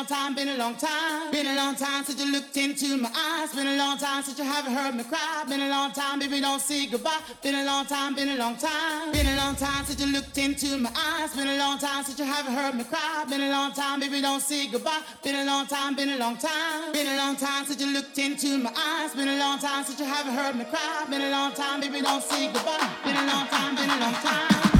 long time, been a long time. Been a long time since you looked into my eyes. Been a long time since you haven't heard me cry. Been a long time, baby, don't say goodbye. Been a long time, been a long time. Been a long time since you looked into my eyes. Been a long time since you haven't heard me cry. Been a long time, baby, don't say goodbye. Been a long time, been a long time. Been a long time since you looked into my eyes. Been a long time since you haven't heard me cry. Been a long time, baby, don't say goodbye. Been a long time, been a long time.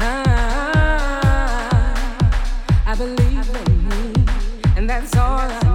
Ah, I believe in me, and that's all I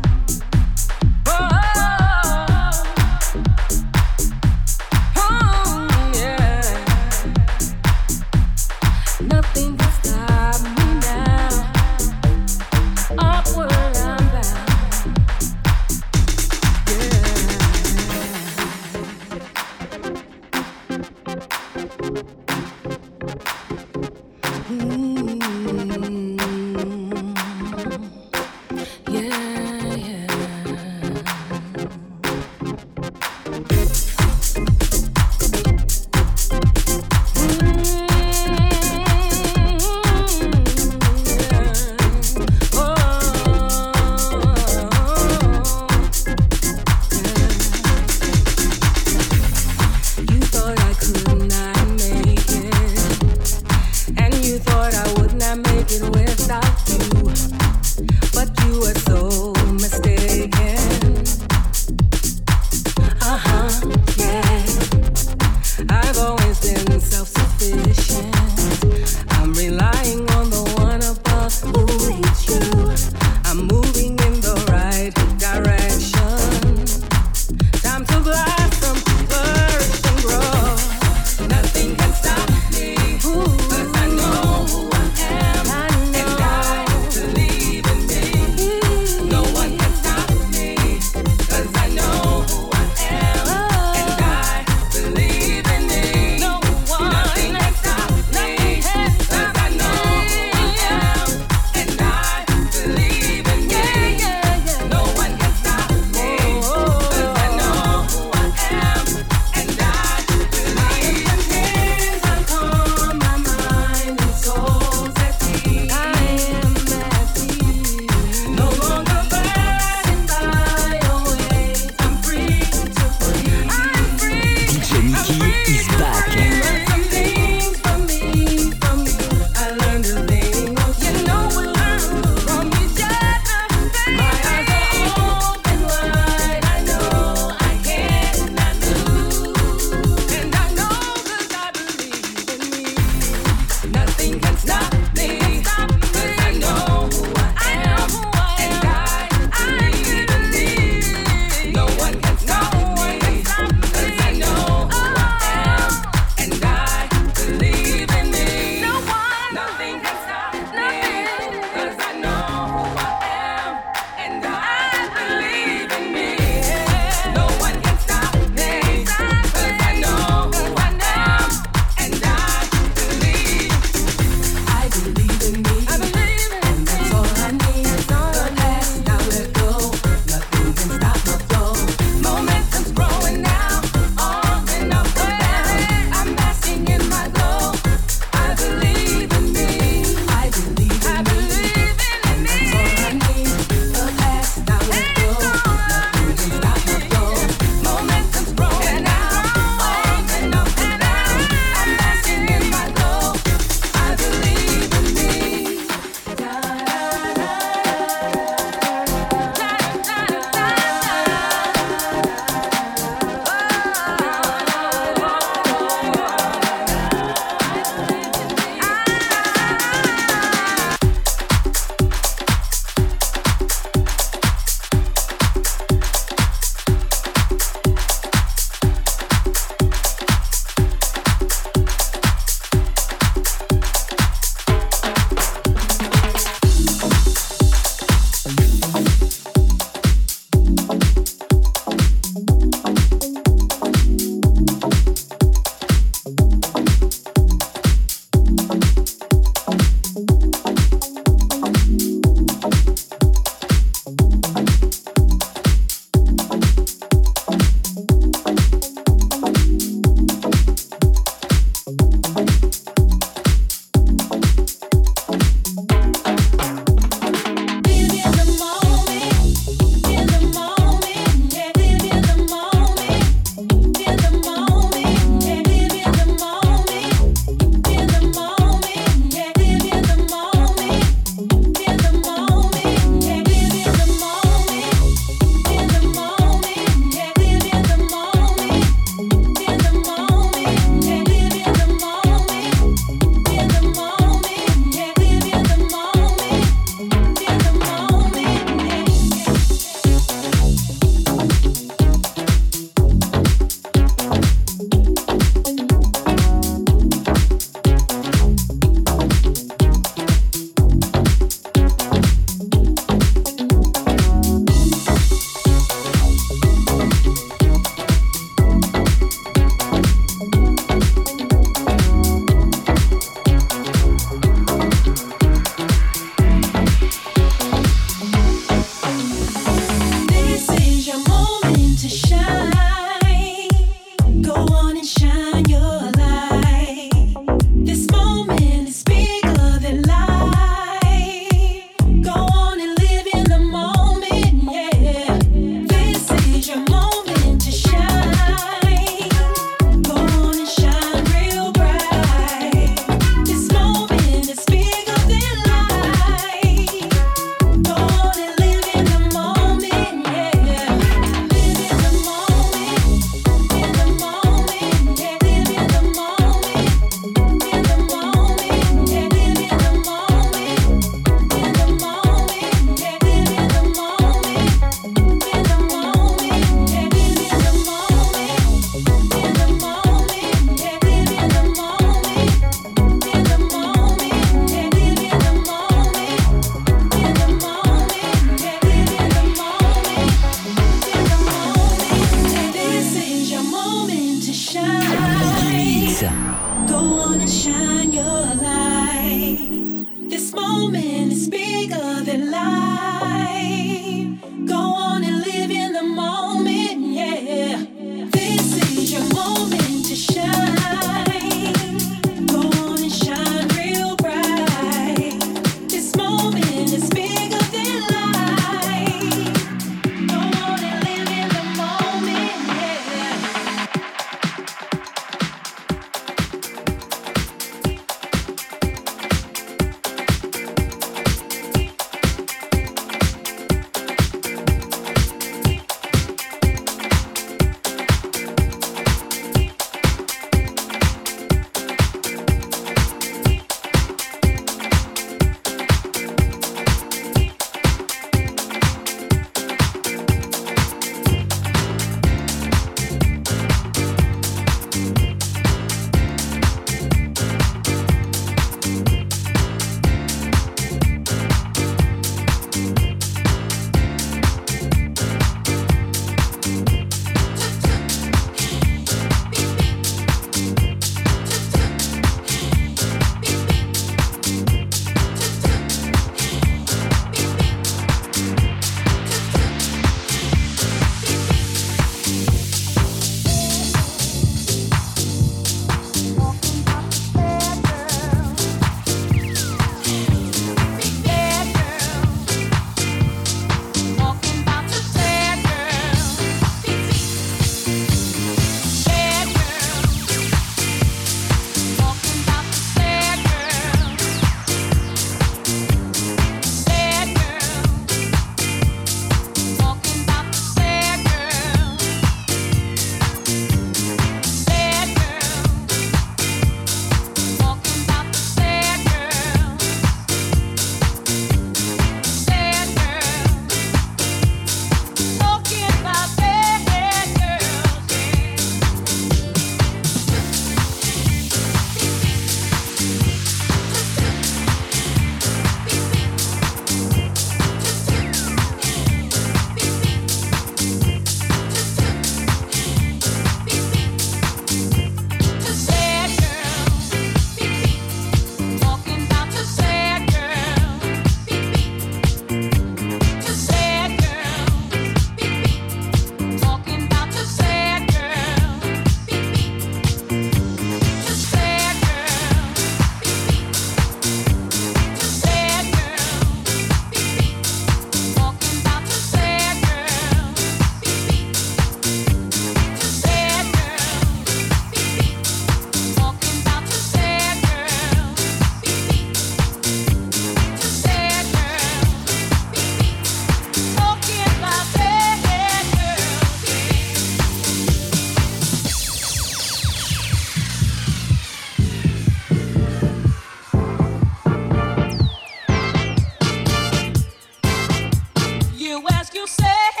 you say.